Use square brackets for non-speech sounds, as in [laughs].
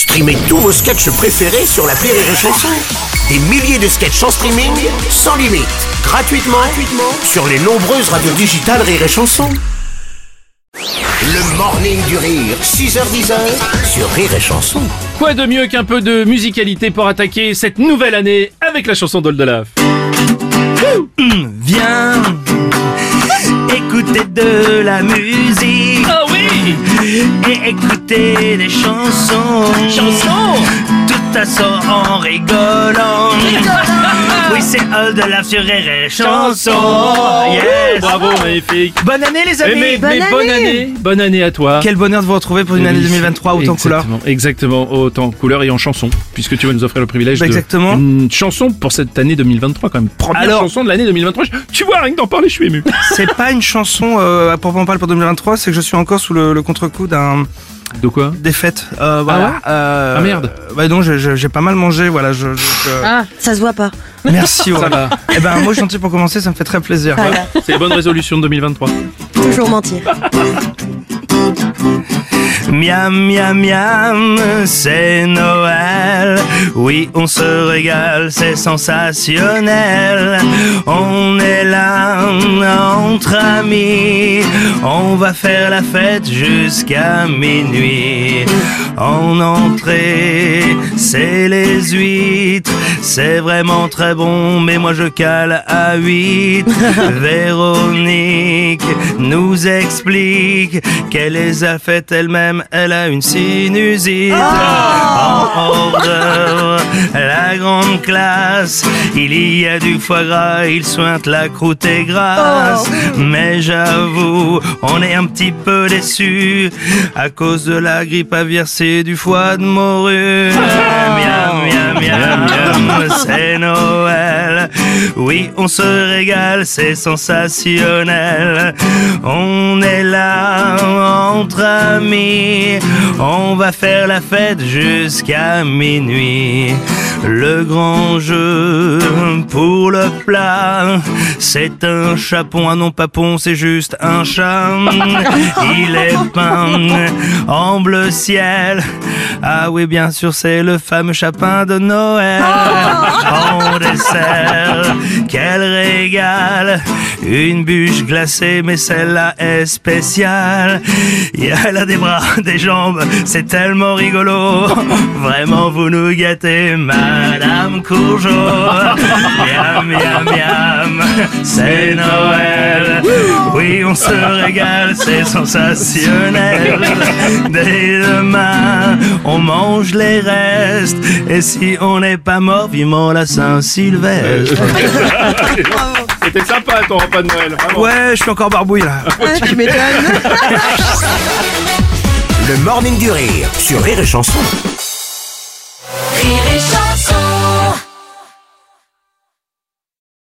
Streamez tous vos sketchs préférés sur la Rire et Chanson. Des milliers de sketchs en streaming, sans limite, gratuitement, gratuitement sur les nombreuses radios digitales Rire et Chanson. Le morning du rire, 6h10 sur Rire et Chanson. Quoi de mieux qu'un peu de musicalité pour attaquer cette nouvelle année avec la chanson d'Oldelaf Viens écouter de la musique et écouter des chansons. Chanson Tout à sort en rigolant. Oui, c'est All de la Rire et chanson. Yes. Bravo magnifique Bonne année les Eh, amis. mais, mais bonne année Bonne année à toi Quel bonheur de vous retrouver pour une année Oui, 2023 autant couleur. Exactement, autant couleur et en chanson, puisque tu vas nous offrir le privilège Bah, de exactement. une chanson pour cette année 2023 quand même. Première Alors- chanson de l'année 2023. Je- Tu vois, rien que d'en parler, je suis ému. [laughs] C'est pas une chanson euh, pour en parler pour 2023, c'est que je suis encore sous le, le contre-coup d'un De quoi? des fêtes. Euh, voilà. ouais? Euh, Ah, merde. Bah non, j'ai pas mal mangé, voilà. Je, je- je- Ah, ça se voit pas. Merci. Va. Eh ben un mot gentil pour commencer, ça me fait très plaisir. Voilà. C'est les bonnes résolutions de 2023. Toujours mentir. Miam, miam, miam, c'est Noël. Oui, on se régale, c'est sensationnel. On est là entre amis. On va faire la fête jusqu'à minuit. En entrée, c'est les huîtres. C'est vraiment très bon, mais moi je cale à 8. [laughs] Véronique nous explique qu'elle les a faites elle-même. Elle a une sinusite. En hors d'œuvre, la grande classe. Il y a du foie gras, il sointe la croûte est grasse. Mais j'avoue, on est un petit peu déçus. À cause de la grippe aviaire, c'est du foie de morue. Miam, miam, miam, miam, c'est Noël. Oui, on se régale, c'est sensationnel. On est là entre amis. On va faire la fête jusqu'à minuit. Le grand jeu pour le plat, c'est un chapon, un non papon, c'est juste un chat. [laughs] Il est peint en bleu ciel. Ah oui, bien sûr, c'est le fameux chapin de Noël. [laughs] En dessert, quel régal. Une bûche glacée, mais celle-là est spéciale. Elle a des bras, [laughs] des jambes, c'est tellement rigolo. Vraiment, vous nous gâtez, Madame Courgeot. [laughs] c'est Noël. Oui, on se régale, c'est sensationnel. Dès demain, on mange les restes. Et si on n'est pas mort, vivement la Saint-Sylvestre. [laughs] C'était sympa ton repas de Noël, vraiment. Ouais, je suis encore barbouille là. [laughs] Ah, tu m'étonnes. Le morning du rire sur Rire et Chanson. Rire et chanson